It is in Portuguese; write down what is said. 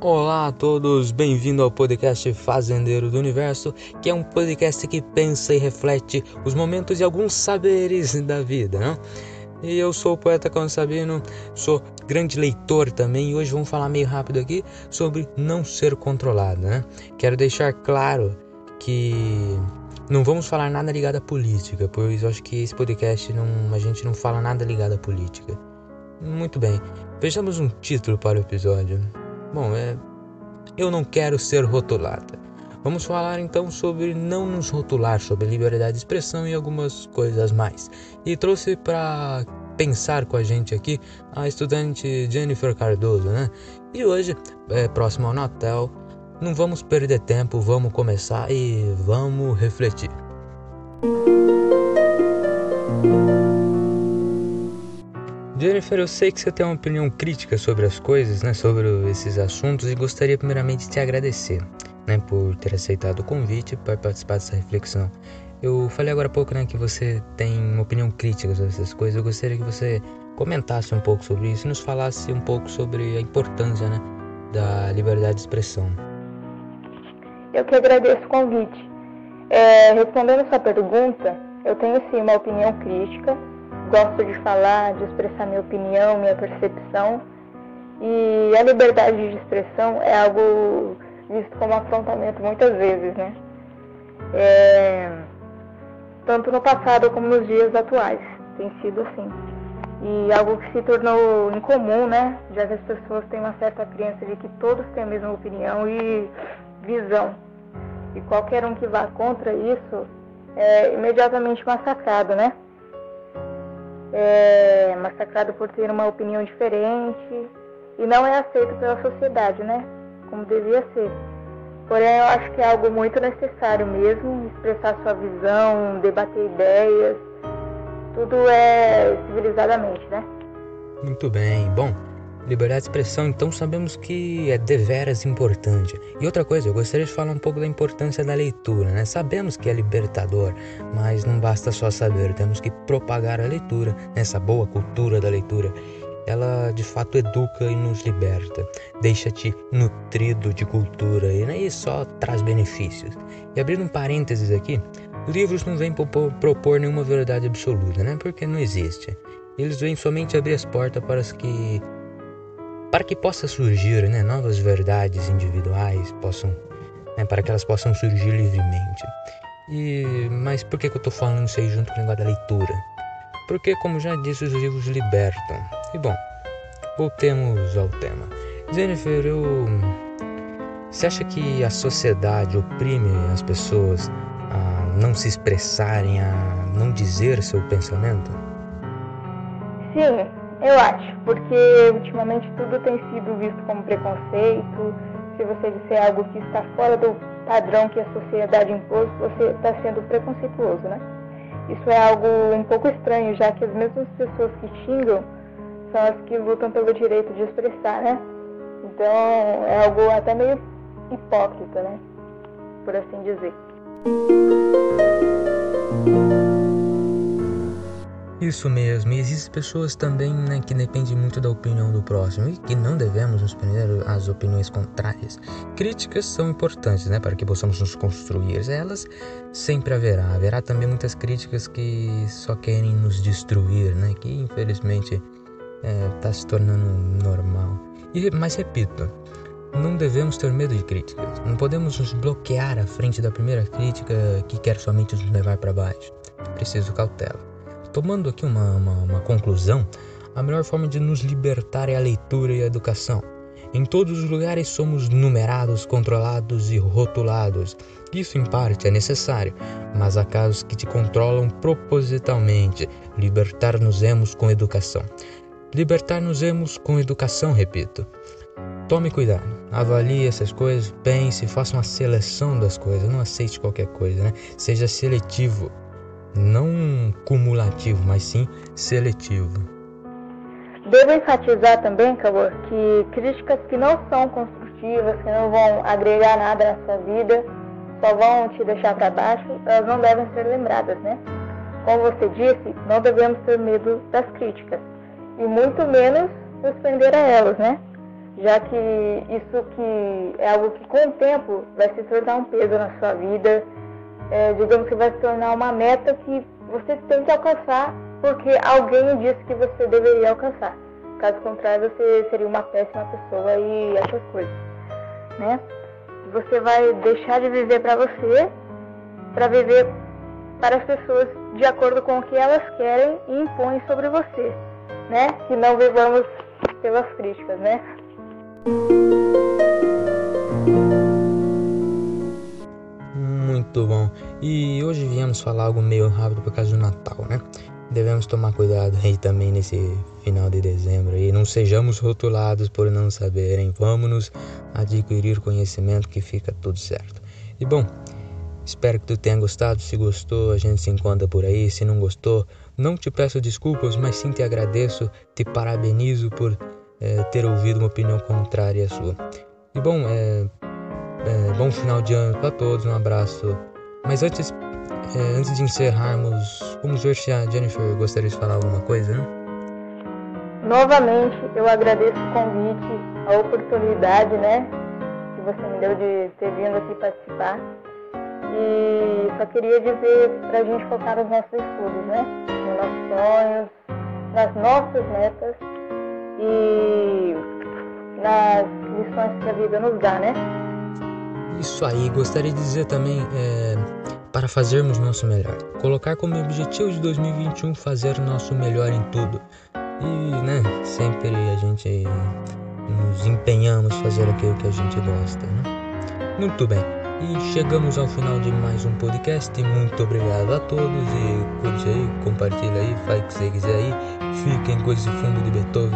Olá a todos, bem-vindo ao podcast Fazendeiro do Universo, que é um podcast que pensa e reflete os momentos e alguns saberes da vida, né? E eu sou o poeta Cão Sabino, sou grande leitor também, e hoje vamos falar meio rápido aqui sobre não ser controlado, né? Quero deixar claro que não vamos falar nada ligado à política, pois acho que esse podcast não, a gente não fala nada ligado à política. Muito bem, vejamos um título para o episódio. Bom, é. Eu não quero ser rotulada. Vamos falar então sobre não nos rotular, sobre liberdade de expressão e algumas coisas mais. E trouxe para pensar com a gente aqui a estudante Jennifer Cardoso, né? E hoje, é, próximo ao Natal, não vamos perder tempo, vamos começar e vamos refletir. Jennifer, eu sei que você tem uma opinião crítica sobre as coisas, né, sobre esses assuntos e gostaria primeiramente de te agradecer, né, por ter aceitado o convite para participar dessa reflexão. Eu falei agora há pouco, né, que você tem uma opinião crítica sobre essas coisas. Eu gostaria que você comentasse um pouco sobre isso e nos falasse um pouco sobre a importância, né, da liberdade de expressão. Eu que agradeço o convite. É, respondendo essa pergunta, eu tenho sim uma opinião crítica, gosto de falar, de expressar minha opinião, minha percepção, e a liberdade de expressão é algo visto como afrontamento muitas vezes, né? É, tanto no passado como nos dias atuais, tem sido assim. E algo que se tornou incomum, né? Já que as pessoas têm uma certa crença de que todos têm a mesma opinião e visão. E qualquer um que vá contra isso é imediatamente massacrado, né? É massacrado por ter uma opinião diferente e não é aceito pela sociedade, né? Como devia ser. Porém, eu acho que é algo muito necessário mesmo, expressar sua visão, debater ideias, tudo é civilizadamente, né? Muito bem. Bom, Liberdade de expressão, então sabemos que é deveras importante. E outra coisa, eu gostaria de falar um pouco da importância da leitura, né? Sabemos que é libertador, mas não basta só saber, temos que propagar a leitura, essa boa cultura da leitura. Ela de fato educa e nos liberta, deixa-te nutrido de cultura e nem só traz benefícios. E abrindo um parênteses aqui, livros não vêm propor nenhuma verdade absoluta, né? Porque não existe. Eles vêm somente abrir as portas para as que para que possa surgir né, novas verdades individuais, possam, né, para que elas possam surgir livremente. E, mas por que, que eu estou falando isso aí junto com o negócio da leitura? Porque, como já disse, os livros libertam. E bom, voltemos ao tema. Jennifer, eu... você acha que a sociedade oprime as pessoas a não se expressarem, a não dizer seu pensamento? Sim, eu acho, porque ultimamente tudo tem sido visto como preconceito. Se você disser algo que está fora do padrão que a sociedade impôs, você está sendo preconceituoso, né? Isso é algo um pouco estranho, já que as mesmas pessoas que xingam são as que lutam pelo direito de expressar, né? Então é algo até meio hipócrita, né? Por assim dizer. Isso mesmo, e existem pessoas também né, que dependem muito da opinião do próximo e que não devemos nos prender às opiniões contrárias. Críticas são importantes né, para que possamos nos construir, elas sempre haverá. Haverá também muitas críticas que só querem nos destruir, né, que infelizmente está é, se tornando normal. E, mas repito, não devemos ter medo de críticas. Não podemos nos bloquear à frente da primeira crítica que quer somente nos levar para baixo. Preciso cautela. Tomando aqui uma, uma, uma conclusão, a melhor forma de nos libertar é a leitura e a educação. Em todos os lugares somos numerados, controlados e rotulados. Isso em parte é necessário, mas há casos que te controlam propositalmente. Libertar-nos-emos com educação. Libertar-nos-emos com educação, repito. Tome cuidado, avalie essas coisas, pense, faça uma seleção das coisas, não aceite qualquer coisa, né? Seja seletivo não cumulativo, mas sim seletivo. Devo enfatizar também, Cabor, que críticas que não são construtivas, que não vão agregar nada na sua vida, só vão te deixar para baixo, elas não devem ser lembradas, né? como você disse, não devemos ter medo das críticas e muito menos nos a elas, né? Já que isso que é algo que com o tempo vai se tornar um peso na sua vida, é, digamos que vai se tornar uma meta que você tem que alcançar porque alguém disse que você deveria alcançar. Caso contrário, você seria uma péssima pessoa e essas coisas, né? Você vai deixar de viver para você para viver para as pessoas de acordo com o que elas querem e impõem sobre você, né? Que não vivamos pelas críticas, né? Muito bom. E hoje viemos falar algo meio rápido por causa do Natal, né? Devemos tomar cuidado aí também nesse final de dezembro e não sejamos rotulados por não saberem. Vamos nos adquirir conhecimento que fica tudo certo. E bom, Espero que tu tenha gostado. Se gostou, a gente se encontra por aí. Se não gostou, não te peço desculpas, mas sim te agradeço, te parabenizo por é, ter ouvido uma opinião contrária à sua. E bom, é, é, bom final de ano para todos, um abraço. Mas antes, é, antes de encerrarmos, ver se a Jennifer gostaria de falar alguma coisa, né? Novamente, eu agradeço o convite, a oportunidade, né, que você me deu de ter vindo aqui participar. E só queria dizer para a gente focar nos nossos estudos, né? Nos nossos sonhos, nas nossas metas e nas lições que a vida nos dá, né? Isso aí, gostaria de dizer também é, para fazermos nosso melhor. Colocar como objetivo de 2021 fazer nosso melhor em tudo. E, né, sempre a gente nos empenhamos fazer aquilo que a gente gosta, né? Muito bem. E chegamos ao final de mais um podcast. Muito obrigado a todos e curte aí, compartilha aí, faz o que você quiser aí. Fiquem com esse fundo de Beethoven